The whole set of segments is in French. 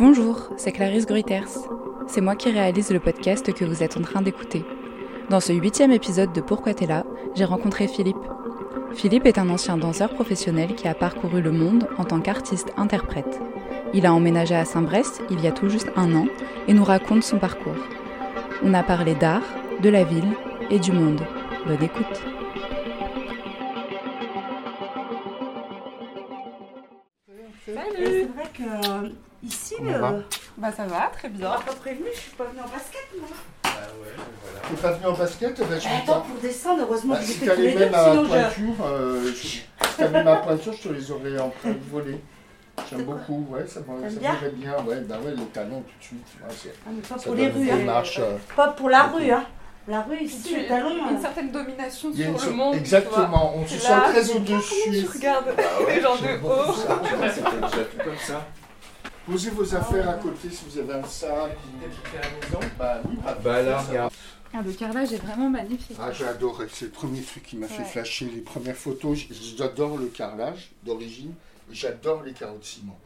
Bonjour, c'est Clarisse Gruyters. C'est moi qui réalise le podcast que vous êtes en train d'écouter. Dans ce huitième épisode de Pourquoi t'es là, j'ai rencontré Philippe. Philippe est un ancien danseur professionnel qui a parcouru le monde en tant qu'artiste-interprète. Il a emménagé à Saint-Brest il y a tout juste un an et nous raconte son parcours. On a parlé d'art, de la ville et du monde. Bonne écoute. Bah ça va, très on bien. m'a pas prévenu, je suis pas venue en basket moi. T'es pas venu en basket bah, je Attends, pas. pour descendre, heureusement Bah, que si j'étais tous t'allais les deux, sinon je... pointure, euh, je- si t'avais ma pointure, je te les aurais en train de voler. J'aime beaucoup, ouais, ça, ça bien bien, ouais, bah ouais, les talons tout de suite, ouais, Ah, mais pas pour les rues, hein. euh, Pas pour la rue, hein. La rue ici, Tu- les talons. une euh, certaine domination sur une le monde. Exactement, on se sent très au-dessus. Tu regardes ouais, les gens de haut. C'était déjà tout comme ça. Posez vos affaires à côté si vous avez un sac. Depuis à la maison Bah oui, bah, Bah là, regarde. Ah, le carrelage est vraiment magnifique. Ah, j'ai adoré. C'est le premier truc qui m'a fait flasher. Les premières photos, j'adore le carrelage d'origine. et J'adore les carreaux de ciment.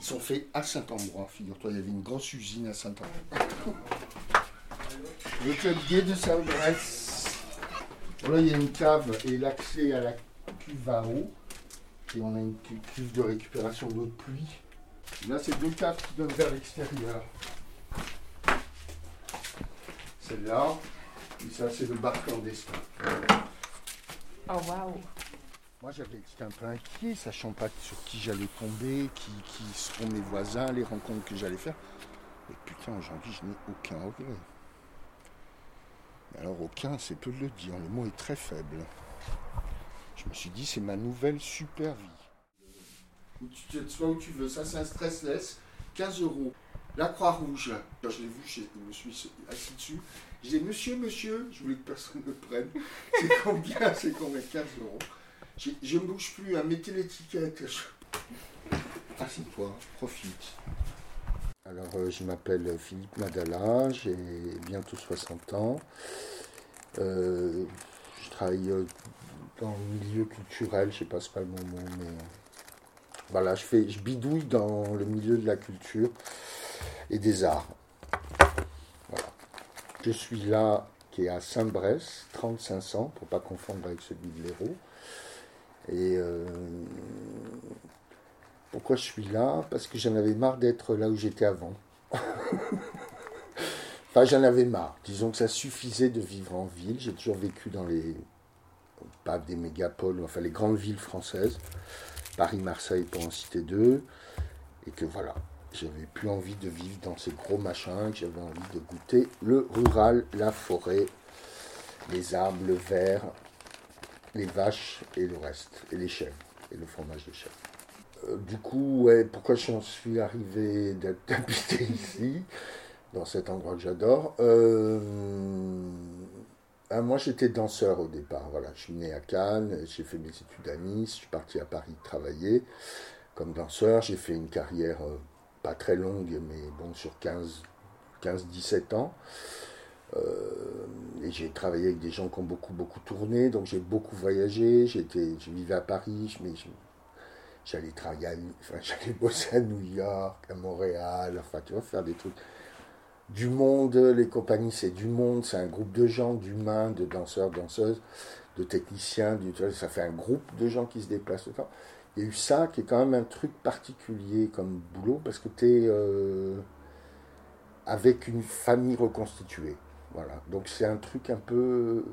Ils sont faits à Saint-Ambrois, figure-toi. Il y avait une grosse usine à Saint-Ambrois. le club gay de Saint-Brest. Là, il y a une cave et l'accès à la cuve à eau. Et on a une cu- cuve de récupération d'eau de pluie. Là, c'est deux caves qui donnent vers l'extérieur. Celle-là. Et ça, c'est le bar clandestin. Oh waouh. Moi, j'avais, j'étais un peu inquiet, sachant pas sur qui j'allais tomber, qui, qui seront mes voisins, les rencontres que j'allais faire. Mais putain, aujourd'hui, je n'ai aucun regret. Mais Alors, aucun, c'est peu de le dire. Le mot est très faible. Je me suis dit, c'est ma nouvelle super vie. Où tu où tu veux. Ça, c'est un stressless. 15 euros. La Croix-Rouge. Je l'ai vu, je me suis assis dessus. Je disais, monsieur, monsieur, je voulais que personne ne prenne. C'est combien? C'est combien? 15 euros. Je ne bouge plus, hein, mettez l'étiquette. Assieds-toi, profite. Alors, euh, je m'appelle Philippe Madala, j'ai bientôt 60 ans. Euh, je travaille euh, dans le milieu culturel, je sais pas, c'est pas le mot, mais voilà, je, fais, je bidouille dans le milieu de la culture et des arts. Voilà. Je suis là, qui est à Saint-Brest, 3500, pour pas confondre avec celui de l'Hérault. Et euh, pourquoi je suis là? Parce que j'en avais marre d'être là où j'étais avant. enfin, j'en avais marre. Disons que ça suffisait de vivre en ville. J'ai toujours vécu dans les. pas des mégapoles, enfin les grandes villes françaises. Paris, Marseille, pour en citer deux. Et que voilà, j'avais plus envie de vivre dans ces gros machins, que j'avais envie de goûter le rural, la forêt, les arbres, le verre, les vaches et le reste, et les chèvres, et le fromage de chèvre. Euh, du coup, ouais, pourquoi j'en suis arrivé d'habiter ici, dans cet endroit que j'adore Euh, ah, Moi, j'étais danseur au départ. Voilà, je suis né à Cannes, j'ai fait mes études à Nice, je suis parti à Paris travailler comme danseur. J'ai fait une carrière euh, pas très longue, mais bon, sur 15 15-17 ans. Euh, et j'ai travaillé avec des gens qui ont beaucoup, beaucoup tourné, donc j'ai beaucoup voyagé. Je vivais à Paris, mais j'allais travailler, enfin, j'allais bosser à New York, à Montréal, enfin, tu vois, faire des trucs. Du monde, les compagnies, c'est du monde, c'est un groupe de gens, d'humains, de danseurs, danseuses, de techniciens, ça fait un groupe de gens qui se déplacent. Il y a eu ça qui est quand même un truc particulier comme boulot parce que tu es avec une famille reconstituée. Voilà. Donc c'est un truc un peu.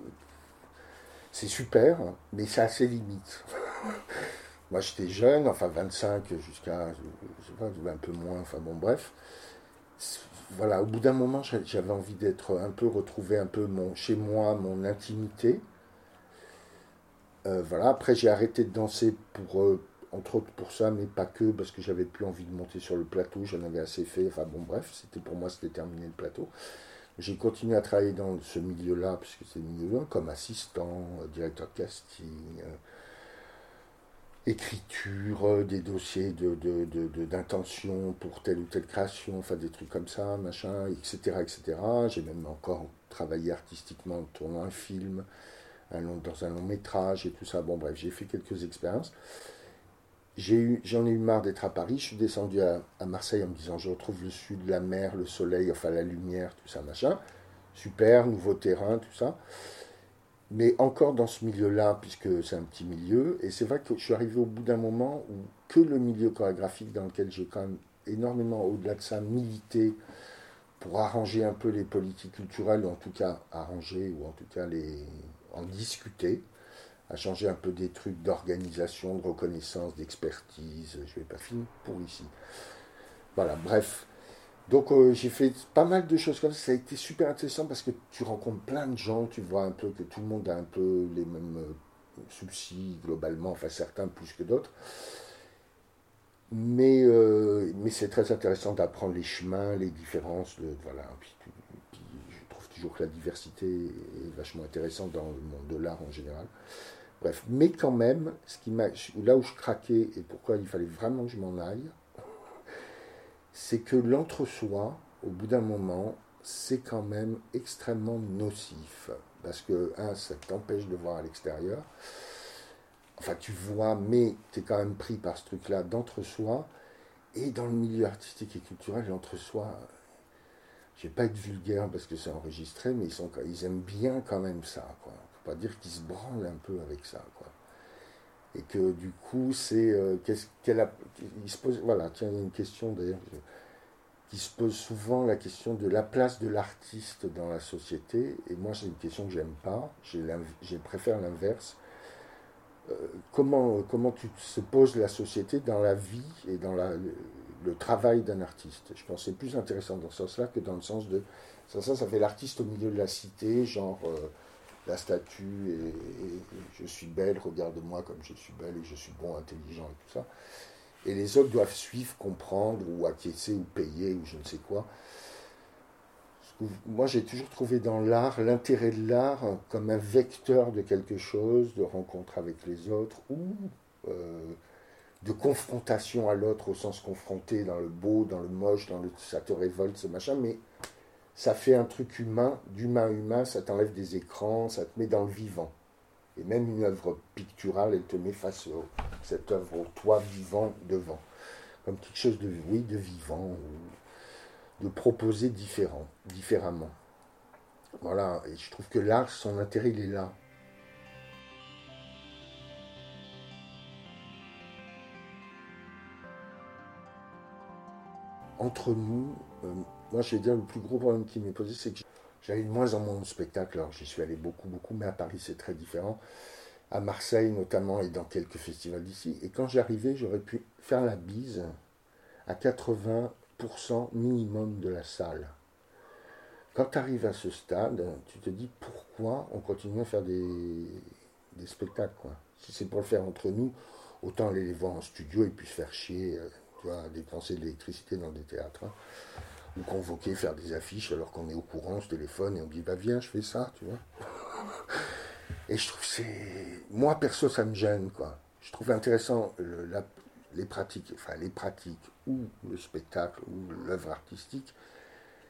C'est super, mais c'est assez limite. Moi j'étais jeune, enfin 25 jusqu'à. Je sais pas, un peu moins, enfin bon, bref. Voilà, au bout d'un moment, j'a- j'avais envie d'être un peu, retrouver un peu mon, chez moi, mon intimité. Euh, voilà, après j'ai arrêté de danser pour, euh, entre autres pour ça, mais pas que, parce que j'avais plus envie de monter sur le plateau, j'en avais assez fait, enfin bon bref, c'était pour moi c'était terminé le plateau. J'ai continué à travailler dans ce milieu-là, puisque c'est le milieu-là, comme assistant, euh, directeur de casting, écriture, euh, des dossiers de, de, de- d'intention pour telle ou telle création, enfin des trucs comme ça, machin, etc. etc. J'ai même encore travaillé artistiquement en tournant un film, un long- dans un long métrage et tout ça. Bon bref, j'ai fait quelques expériences. j'ai eu, j'en ai eu marre d'être à Paris. Je suis descendu à, à Marseille en me disant je retrouve le sud, la mer, le soleil, enfin la lumière, tout ça, machin. Super, nouveau terrain, tout ça. Mais encore dans ce milieu-là, puisque c'est un petit milieu, et c'est vrai que je suis arrivé au bout d'un moment où que le milieu chorégraphique dans lequel j'ai quand même énormément, au-delà de ça, milité pour arranger un peu les politiques culturelles, ou en tout cas arranger, ou en tout cas les, en discuter, à changer un peu des trucs d'organisation, de reconnaissance, d'expertise. Je vais pas finir pour ici. Voilà, bref. Donc euh, j'ai fait pas mal de choses comme ça. Ça a été super intéressant parce que tu rencontres plein de gens, tu vois un peu que tout le monde a un peu les mêmes euh, soucis globalement, enfin certains plus que d'autres. Mais, euh, mais c'est très intéressant d'apprendre les chemins, les différences. De, voilà. Puis, je trouve toujours que la diversité est vachement intéressante dans le monde de l'art en général. Bref, mais quand même, ce qui là où je craquais et pourquoi il fallait vraiment que je m'en aille, c'est que l'entre-soi, au bout d'un moment, c'est quand même extrêmement nocif. Parce que, un, ça t'empêche de voir à l'extérieur. Enfin, tu vois, mais tu es quand même pris par ce truc-là d'entre-soi. Et dans le milieu artistique et culturel, l'entre-soi, je vais pas être vulgaire parce que c'est enregistré, mais ils, sont, ils aiment bien quand même ça. Quoi. Faut pas dire qu'ils se branlent un peu avec ça. Quoi et que du coup c'est euh, qu'est-ce qu'elle il se pose voilà tiens il y a une question d'ailleurs qui se pose souvent la question de la place de l'artiste dans la société. Et moi c'est une question que j'aime pas. Je préfère l'inverse. Euh, comment comment tu se poses la société dans la vie et dans la, le, le travail d'un artiste? Je pense que c'est plus intéressant dans ce sens-là que dans le sens de ça ça ça fait l'artiste au milieu de la cité genre euh, la statue et, je suis belle, regarde-moi comme je suis belle et je suis bon, intelligent et tout ça. Et les autres doivent suivre, comprendre ou acquiescer ou payer ou je ne sais quoi. Moi, j'ai toujours trouvé dans l'art l'intérêt de l'art comme un vecteur de quelque chose, de rencontre avec les autres ou euh, de confrontation à l'autre au sens confronté dans le beau, dans le moche, dans le ça te révolte, ce machin, mais ça fait un truc humain, d'humain humain, ça t'enlève des écrans, ça te met dans le vivant. Et même une œuvre picturale, elle te met face à cette œuvre au toi vivant devant. Comme quelque chose de, oui, de vivant, de proposer différent, différemment. Voilà, et je trouve que l'art, son intérêt, il est là. Entre nous, euh, moi, je vais dire, le plus gros problème qui m'est posé, c'est que j'allais de moins en moins au spectacle. Alors, j'y suis allé beaucoup, beaucoup, mais à Paris, c'est très différent. À Marseille, notamment, et dans quelques festivals d'ici. Et quand j'arrivais, j'aurais pu faire la bise à 80% minimum de la salle. Quand tu arrives à ce stade, tu te dis pourquoi on continue à faire des, spectacles. Si c'est pour le faire entre nous, autant aller les voir en studio et puis se faire chier, euh, dépenser de l'électricité dans des théâtres. Hein nous convoquer, faire des affiches alors qu'on est au courant, on se téléphone et on dit bah viens, je fais ça, tu vois. Et je trouve c'est. Moi perso, ça me gêne, quoi. Je trouve intéressant la, les pratiques, enfin les pratiques ou le spectacle ou l'œuvre artistique,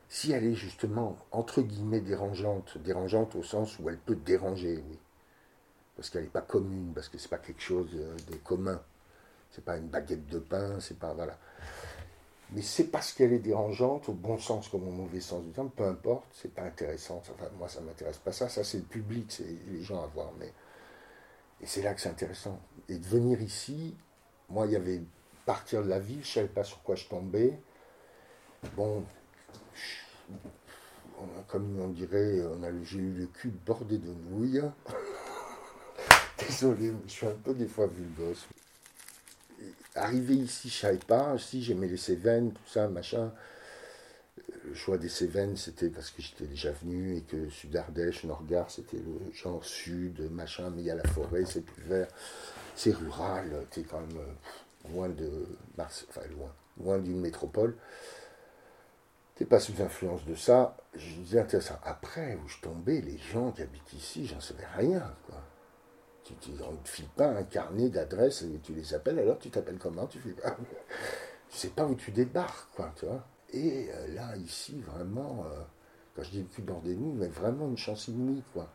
si elle est justement entre guillemets dérangeante, dérangeante au sens où elle peut déranger, oui. Parce qu'elle n'est pas commune, parce que c'est pas quelque chose de commun. C'est pas une baguette de pain, c'est pas. Voilà mais c'est parce qu'elle est dérangeante, au bon sens comme au mauvais sens du terme, peu importe, c'est pas intéressant. Enfin, moi, ça m'intéresse pas ça. Ça, c'est le public, c'est les gens à voir. Mais... Et c'est là que c'est intéressant. Et de venir ici, moi, il y avait partir de la ville, je savais pas sur quoi je tombais. Bon, comme on dirait, on a, j'ai eu le cul bordé de nouilles. Désolé, je suis un peu des fois vulgaire arrivé ici, je savais pas. Si j'aimais les Cévennes, tout ça, machin. Le choix des Cévennes, c'était parce que j'étais déjà venu et que Sud-Ardèche, Nord-Gare, c'était le genre sud, machin, mais il y a la forêt, c'est plus vert, c'est rural, tu es quand même loin de Marseille, enfin loin, loin d'une métropole. T'es pas sous influence de ça. Je disais. Après, où je tombais, les gens qui habitent ici, j'en savais rien, quoi. Tu, ne te file pas un carnet d'adresses et tu les appelles, alors tu t'appelles comment Tu. Tu sais pas où tu débarques, quoi, tu vois. Et euh, là, ici, vraiment, euh, quand je dis le cul bord des nous, mais vraiment une chance inouïe, quoi.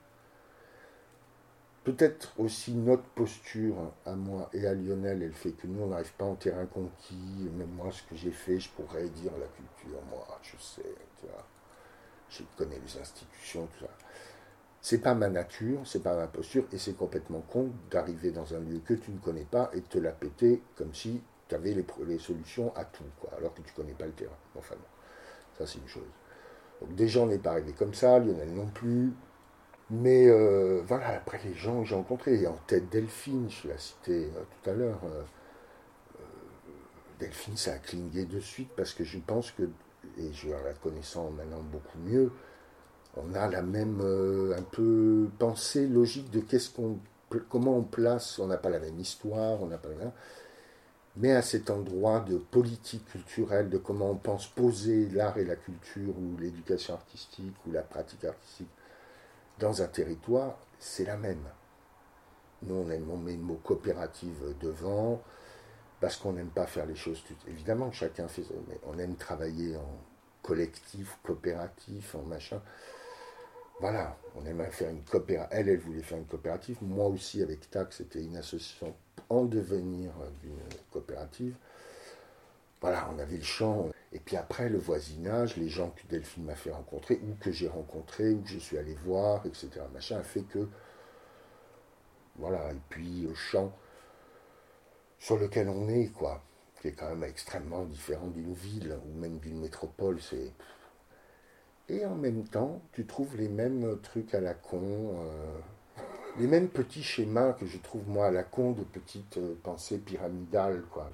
peut-être aussi notre posture à moi et à Lionel, elle fait que nous, on n'arrive pas en terrain conquis. Même moi, ce que j'ai fait, je pourrais dire la culture, moi, je sais, tu vois. Je connais les institutions, tout ça. C'est pas ma nature, c'est pas ma posture, et c'est complètement con d'arriver dans un lieu que tu ne connais pas et de te la péter comme si tu avais les, solutions à tout, quoi, alors que tu connais pas le terrain. Enfin bon, ça c'est une chose. Donc des gens n'est pas arrivé comme ça, Lionel non plus. Mais euh, voilà, après les gens que j'ai rencontrés, en tête Delphine, je l'ai cité euh, tout à l'heure. Euh, Delphine, ça a cligné de suite parce que je pense que, et je la connaissant maintenant beaucoup mieux, on a la même un peu pensée logique de qu'est-ce qu'on, comment on place. On n'a pas la même histoire, on n'a pas la mais à cet endroit de politique culturelle, de comment on pense poser l'art et la culture, ou l'éducation artistique, ou la pratique artistique, dans un territoire, c'est la même. Nous, on, aime, on met le mot coopérative devant, parce qu'on n'aime pas faire les choses. Évidemment, chacun fait mais on aime travailler en collectif, coopératif, en machin. Voilà, on aime faire une coopérative. Elle, elle voulait faire une coopérative. Moi aussi, avec TAC, c'était une association en devenir d'une coopérative. Voilà, on avait le champ. Et puis après, le voisinage, les gens que Delphine m'a fait rencontrer, ou que j'ai rencontrés, ou que je suis allé voir, etc. Machin, a fait que. Voilà, et puis le champ sur lequel on est, quoi, qui est quand même extrêmement différent d'une ville, ou même d'une métropole, c'est. Et en même temps, tu trouves les mêmes trucs à la con. Euh, les mêmes petits schémas que je trouve moi à la con de petites euh, pensées pyramidales. Quoi.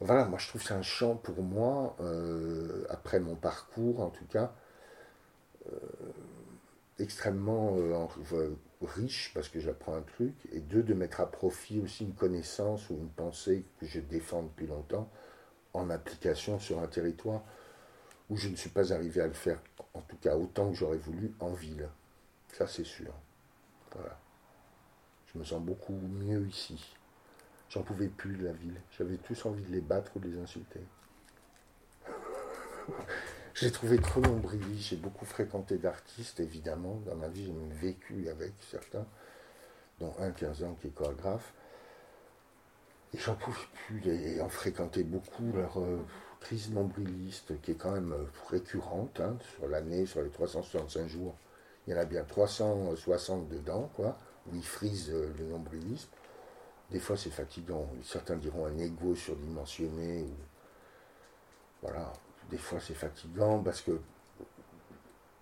Voilà, moi je trouve c'est un champ pour moi, euh, après mon parcours en tout cas, extrêmement riche parce que j'apprends un truc, et deux, de mettre à profit aussi une connaissance ou une pensée que je défends depuis longtemps en application sur un territoire où je ne suis pas arrivé à le faire, en tout cas autant que j'aurais voulu, en ville. Ça c'est sûr. Voilà. Je me sens beaucoup mieux ici. J'en pouvais plus de la ville. J'avais tous envie de les battre ou de les insulter. j'ai trouvé trop nombrilistes. J'ai beaucoup fréquenté d'artistes, évidemment. Dans ma vie, j'ai même vécu avec certains, dont un 15 ans qui est chorégraphe. Et j'en pouvais plus. Et en fréquenté beaucoup euh, crise nombriliste, qui est quand même euh, récurrente hein, sur l'année, sur les 365 jours il y en a bien 360 dedans, quoi, où ils frisent euh, le nombrilisme. Des fois, c'est fatigant. Certains diront un ego surdimensionné. Voilà. Des fois, c'est fatigant parce que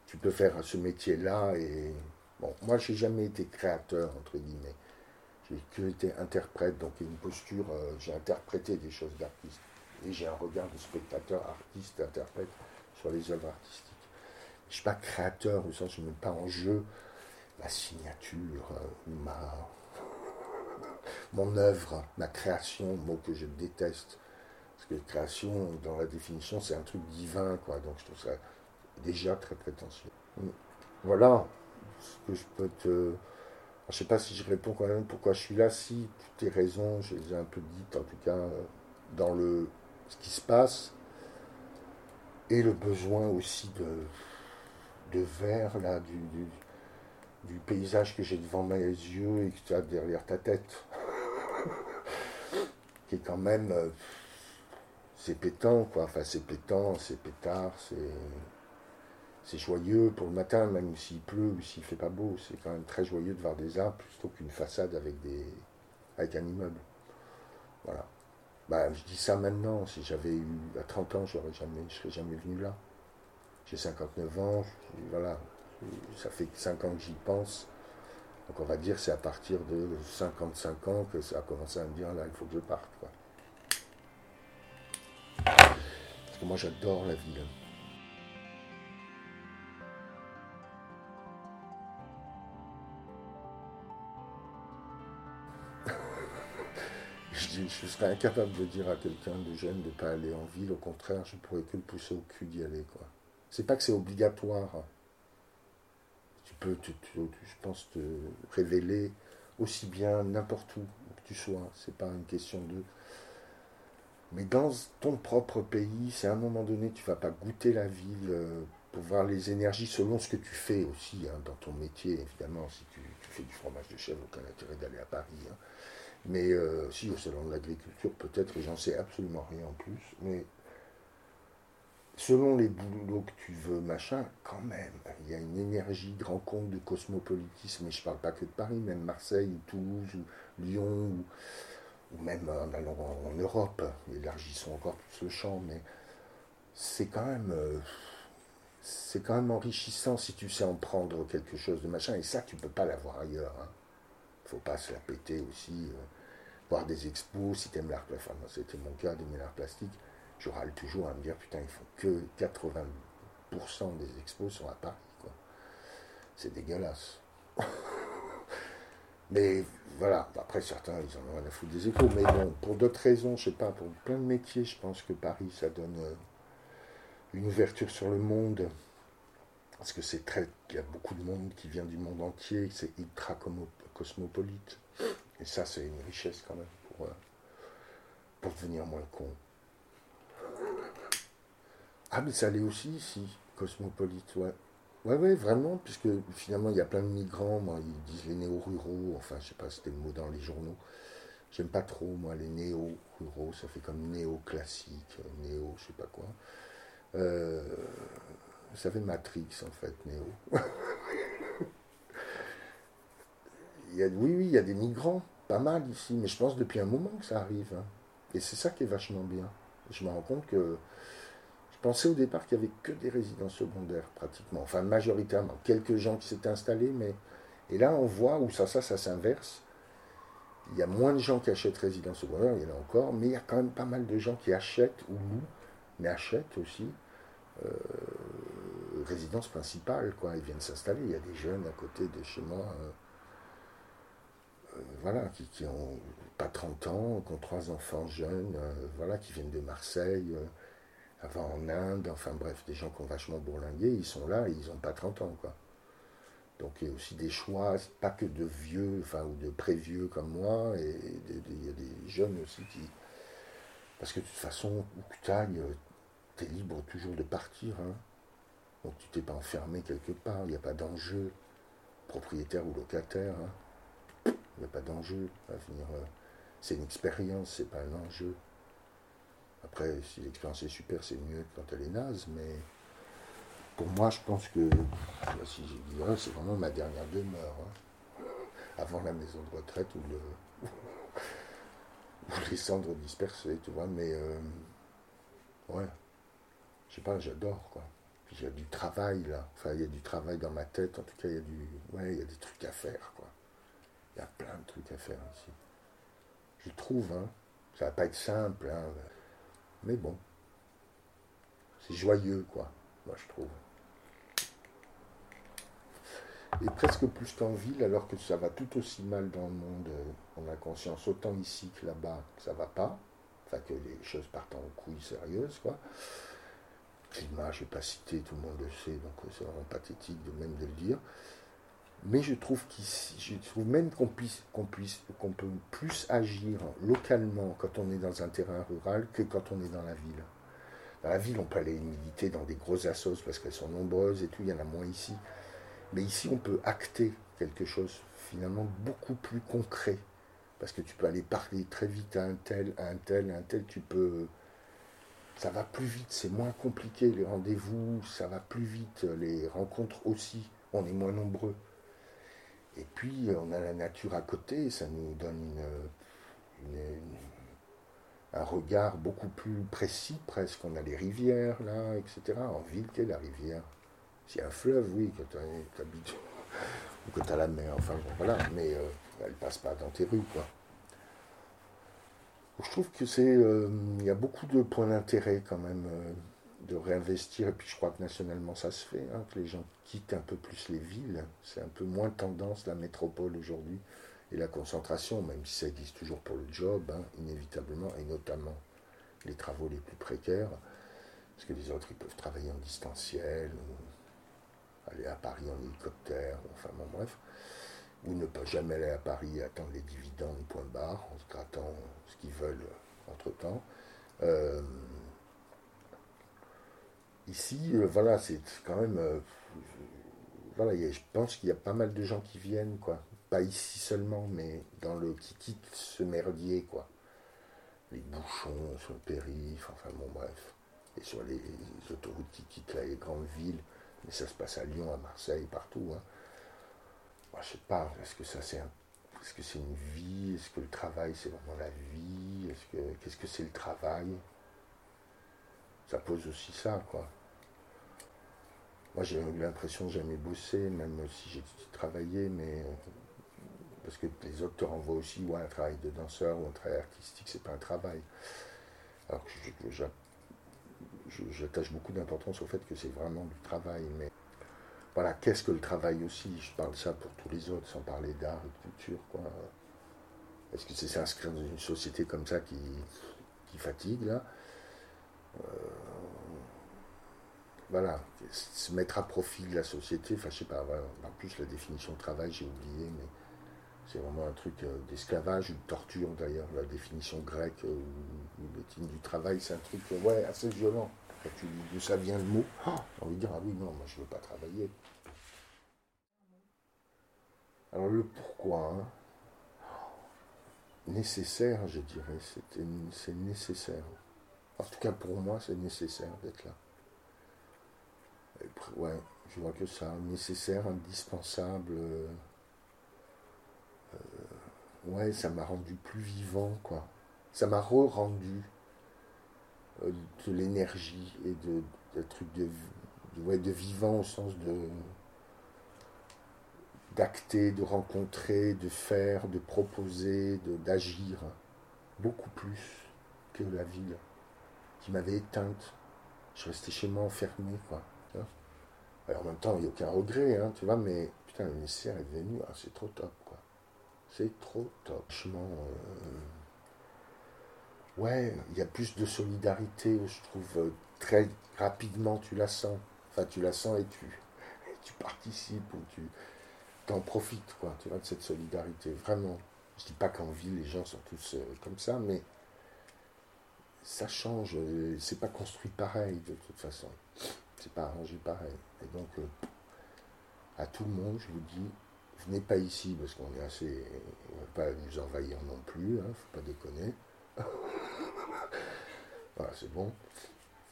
tu peux faire ce métier-là et. Bon, moi, j'ai jamais été créateur, entre guillemets. J'ai que été interprète, donc une posture, euh, j'ai interprété des choses d'artiste. Et j'ai un regard de spectateur, artiste, interprète sur les œuvres artistiques je ne suis pas créateur, au sens où je ne mets pas en jeu ma signature, euh, ma, mon œuvre, ma création, mot que je déteste. Parce que création, dans la définition, c'est un truc divin, quoi. Donc je trouve ça déjà très prétentieux. Voilà ce que je peux te. Je ne sais pas si je réponds quand même pourquoi je suis là. Si, toutes tes raisons, je les ai un peu dites, en tout cas, euh, dans le, ce qui se passe. Et le besoin aussi de, de verre là, du, du, paysage que j'ai devant mes yeux et que tu as derrière ta tête. qui est quand même. Euh, c'est pétant, quoi. Enfin, c'est pétant, c'est pétard, c'est. C'est joyeux pour le matin, même s'il pleut ou s'il fait pas beau. C'est quand même très joyeux de voir des arbres plutôt qu'une façade avec, des, avec un immeuble. Voilà. Bah, je dis ça maintenant. Si j'avais eu à 30 ans, j'aurais jamais, je serais jamais venu là. J'ai 59 ans, voilà, ça fait 5 ans que j'y pense. Donc on va dire c'est à partir de 55 ans que ça a commencé à me dire là il faut que je parte. Parce que moi j'adore la ville. Je, serais incapable de dire à quelqu'un de jeune de ne pas aller en ville, au contraire, je pourrais que le pousser au cul d'y aller. quoi. C'est pas que c'est obligatoire. Tu peux, je pense, te révéler aussi bien n'importe où que tu sois. C'est pas une question de. Mais dans ton propre pays, c'est à un moment donné, tu vas pas goûter la ville euh, pour voir les énergies selon ce que tu fais aussi hein, dans ton métier, évidemment. Si tu, tu, fais du fromage de chèvre, aucun intérêt d'aller à Paris. Hein. Mais euh, si au salon de l'agriculture, peut-être, et j'en sais absolument rien en plus, mais selon les boulots que tu veux, machin, quand même, il y a une énergie de rencontre, de cosmopolitisme, et je parle pas que de Paris, même Marseille, ou Toulouse, ou Lyon, ou, même en allant en, Europe, élargissons encore plus le champ, mais c'est quand même. Euh, c'est quand même enrichissant si tu sais en prendre quelque chose de machin, et ça, tu peux pas l'avoir ailleurs. Hein. Faut pas se la péter aussi. Euh, voir des expos, si tu aimes l'art plastique, enfin, c'était mon cas d'aimer l'art plastique, je râle toujours à me dire, putain, il faut que 80% des expos sont à Paris, quoi. C'est dégueulasse. mais voilà, après certains, ils en ont rien à foutre des échos, mais bon, pour d'autres raisons, je sais pas, pour plein de métiers, je pense que Paris, ça donne euh, une ouverture sur le monde, parce que c'est très, il y a beaucoup de monde qui vient du monde entier, c'est ultra cosmopolite, et ça, c'est une richesse quand même pour, euh, pour devenir moins con. Ah, mais ça l'est aussi ici, cosmopolite, ouais. Ouais, ouais, vraiment, puisque finalement, il y a plein de migrants, moi, ils disent les néo-ruraux, enfin, je sais pas, c'était le mot dans les journaux. J'aime pas trop, moi, les néo-ruraux, ça fait comme néo-classique, néo, je sais pas quoi. Euh, ça fait Matrix, en fait, néo. oui, oui, il y a des migrants, pas mal ici, mais je pense depuis un moment que ça arrive. Hein. Et c'est ça qui est vachement bien. Je me rends compte que je pensais au départ qu'il n'y avait que des résidences secondaires, pratiquement. Enfin, majoritairement. Quelques gens qui s'étaient installés, mais. Et là, on voit où ça, ça, ça s'inverse. Il y a moins de gens qui achètent résidences secondaires, il y en a encore, mais il y a quand même pas mal de gens qui achètent ou louent, mais achètent aussi euh, résidence principale, quoi. Ils viennent s'installer. Il y a des jeunes à côté de chez moi. Euh, euh, voilà, qui, ont pas 30 ans, qui ont trois enfants jeunes, voilà, qui viennent de Marseille, avant en Inde, enfin bref, des gens qui ont vachement bourlingué, ils sont là ils n'ont pas 30 ans. Donc il y a aussi des choix, pas que de vieux, enfin, ou de prévieux comme moi, et il y a des jeunes aussi qui. Parce que de toute façon, où que tu ailles, tu es libre toujours de partir. Hein. Donc tu t'es pas enfermé quelque part, il n'y a pas d'enjeu, propriétaire ou locataire. Hein. Il n'y a pas d'enjeu à venir. Euh, c'est une expérience, c'est pas un enjeu. Après, si l'expérience est super, c'est mieux quand elle est naze, mais pour moi, je pense que, si j'ai dit, c'est vraiment ma dernière demeure. Hein. Avant la maison de retraite ou, le, les cendres dispersées, tu vois, mais euh, ouais, je sais pas, j'adore, quoi. Il y a du travail, là. Enfin, il y a du travail dans ma tête, en tout cas, il y a du, ouais, il y a des trucs à faire, quoi. Il y a plein de trucs à faire ici. Je trouve, hein. Ça va pas être simple, hein. Mais bon, c'est joyeux, quoi, moi je trouve. Et presque plus qu'en ville, alors que ça va tout aussi mal dans le monde, on a conscience, autant ici que là-bas, que ça va pas, enfin que les choses partent en couilles sérieuses, quoi. Climat, je ne vais pas citer, tout le monde le sait, donc c'est vraiment pathétique de même de le dire. Mais je trouve je trouve même qu'on puisse, qu'on puisse, qu'on peut plus agir localement quand on est dans un terrain rural que quand on est dans la ville. Dans la ville, on peut aller militer dans des grosses assos parce qu'elles sont nombreuses et tout, il y en a moins ici. Mais ici, on peut acter quelque chose finalement beaucoup plus concret. Parce que tu peux aller parler très vite à un tel, à un tel, à un tel, tu peux. Ça va plus vite, c'est moins compliqué les rendez-vous, ça va plus vite, les rencontres aussi, on est moins nombreux. Et puis, on a la nature à côté, ça nous donne un regard beaucoup plus précis presque. On a les rivières, là, etc. En ville, qu'est la rivière? C'est un fleuve, oui, quand tu habites, ou quand tu as la mer, enfin voilà, mais euh, elle passe pas dans tes rues, quoi. Je trouve que c'est. Euh, y a beaucoup de points d'intérêt quand même. Euh, de réinvestir, et puis je crois que nationalement ça se fait, hein, que les gens quittent un peu plus les villes. C'est un peu moins tendance la métropole aujourd'hui, et la concentration, même si ça existe toujours pour le job, hein, inévitablement, et notamment les travaux les plus précaires, parce que les autres, ils peuvent travailler en distanciel, ou aller à Paris en hélicoptère, enfin bon, bref, ou ne pas jamais aller à Paris et attendre les dividendes, point barre, en se grattant ce qu'ils veulent entre-temps. Euh, ici, euh, voilà, c'est quand même. euh, voilà, je pense qu'il y a pas mal de gens qui viennent, quoi. Pas ici seulement, mais dans le qui quittent ce merdier, quoi. Les bouchons sur le périph', enfin bon, bref. Et sur les, les autoroutes qui quittent là, les grandes villes. Mais ça se passe à Lyon, à Marseille, partout. Hein. Moi, je sais pas, est-ce que ça c'est un- est-ce que c'est une vie? Est-ce que le travail c'est vraiment la vie? Est-ce que qu'est-ce que c'est le travail? Ça pose aussi ça, quoi. Moi, j'ai eu l'impression de jamais bosser, même si j'ai travaillé, mais euh, parce que les autres te renvoient aussi, ouais, un travail de danseur ou un travail artistique, c'est pas un travail. Alors que j'attache beaucoup d'importance au fait que c'est vraiment du travail, mais voilà, qu'est-ce que le travail aussi? Je parle ça pour tous les autres, sans parler d'art et de culture, quoi. Est-ce que c'est s'inscrire dans une société comme ça qui, fatigue, là? Euh, Voilà, se mettre à profit de la société, enfin, je sais pas, en plus, la définition de travail, j'ai oublié, mais c'est vraiment un truc euh, d'esclavage ou de torture, d'ailleurs, la définition grecque euh, ou, ou du travail, c'est un truc, ouais, assez violent. Quand tu dis ça vient le mot, oh, j'ai envie de dire, ah oui, non, moi, je veux pas travailler. Alors le pourquoi, hein, nécessaire, je dirais, c'est nécessaire. En tout cas pour moi, c'est nécessaire d'être là. Ouais, je vois que ça, nécessaire, indispensable. euh, euh, ouais, ça m'a rendu plus vivant, quoi. Ça m'a re-rendu de l'énergie et de, de de, ouais, de vivant au sens de d'acter, de rencontrer, de faire, de proposer, d'agir, beaucoup plus que la ville qui m'avait éteinte. Je restais chez moi enfermé, quoi. Alors, en même temps, il n'y a aucun regret, hein, tu vois, mais putain, le nécessaire est venu, ah, c'est trop top, quoi. C'est trop top. Euh, ouais, il y a plus de solidarité, je trouve, euh, très rapidement, tu la sens. Enfin, tu la sens et tu, tu participes ou tu t'en profites, quoi, tu vois, de cette solidarité, vraiment. Je dis pas qu'en ville, les gens sont tous euh, comme ça, mais ça change. euh, C'est pas construit pareil, de toute façon. C'est pas arrangé pareil. Et donc, à tout le monde, je vous dis, venez pas ici, parce qu'on est assez... On va pas nous envahir non plus, hein, faut pas déconner. Voilà, c'est bon.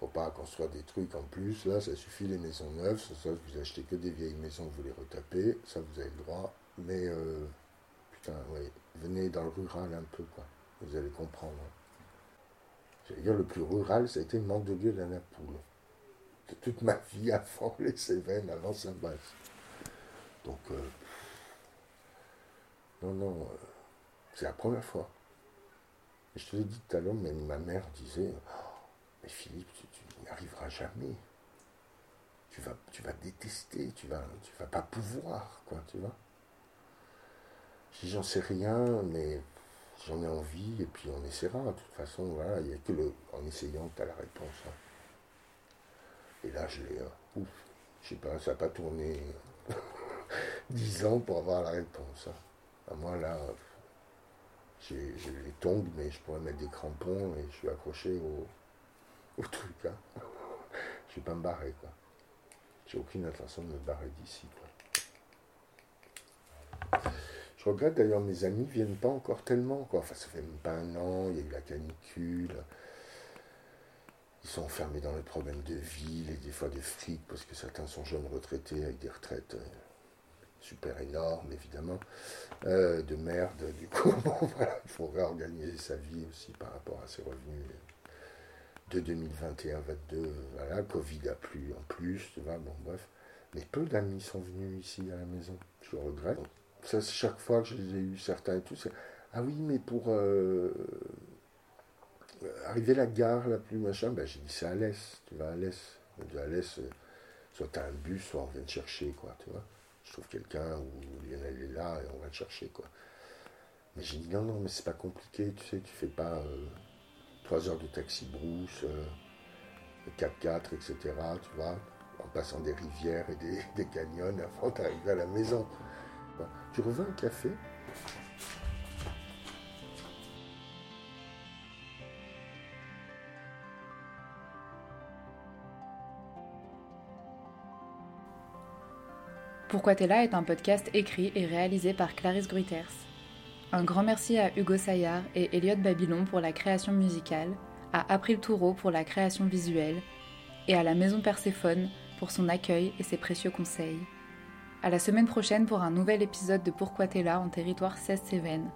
Faut pas construire des trucs en plus. Là, ça suffit les maisons neuves. Ça, vous achetez que des vieilles maisons, vous les retapez. Ça, vous avez le droit. Mais, euh, putain, ouais, venez dans le rural un peu, quoi. Vous allez comprendre. J'allais dire, le plus rural, ça a été manque de gueule à la poule. De toute ma vie avant les Cévennes, avant Saint-Bas. Donc, euh, non, non, euh, c'est la première fois. Je te l'ai dit tout à l'heure, même ma mère disait, mais Philippe, tu, n'y arriveras jamais. Tu vas, tu vas détester, tu vas, tu vas pas pouvoir, quoi, tu vois. Je dis, j'en sais rien, mais j'en ai envie, et puis on essaiera. De toute façon, voilà, il n'y a que le, en essayant tu as la réponse. hein. Et là, je l'ai, euh, ouf, je sais pas, ça n'a pas tourné dix ans pour avoir la réponse. hein. À moi, là, euh, j'ai les tongs, mais je pourrais mettre des crampons et je suis accroché au, au truc. Hein. Je vais pas me barrer, quoi. J'ai aucune intention de me barrer d'ici. Je regrette d'ailleurs, mes amis viennent pas encore tellement, quoi. Enfin, ça fait même pas un an, il y a eu la canicule. Ils sont enfermés dans les problèmes de ville et des fois de fric, parce que certains sont jeunes retraités avec des retraites euh, super énormes, évidemment, euh, de merde. Du coup, bon, voilà, il faut réorganiser sa vie aussi par rapport à ses revenus de 2021-22. Voilà, Covid a plu en plus, tu vois, bon, bref. Mais peu d'amis sont venus ici à la maison, je regrette. Ça, c'est chaque fois que je les ai eu, certains et tout, c'est Ah oui, mais pour euh, arriver à la gare, la plus machin, ben, j'ai dit c'est à l'Est, tu vas à l'Est. De à l'Est, euh, soit tu as un bus, soit on vient te chercher, quoi, tu vois. Je trouve quelqu'un ou Lionel est là et on va te chercher. Mais j'ai dit non, non, mais c'est pas compliqué, tu sais, tu fais pas euh, 3 heures de taxi brousse, euh, 4x4, etc., tu vois, en passant des rivières et des, canyons avant d'arriver à la maison. Tu revends un café? Pourquoi t'es là est un podcast écrit et réalisé par Clarisse Gruiters. Un grand merci à Hugo Saillard et Elliot Babylon pour la création musicale, à April Toureau pour la création visuelle et à la Maison Perséphone pour son accueil et ses précieux conseils. À la semaine prochaine pour un nouvel épisode de Pourquoi t'es là en territoire 16 Cévennes.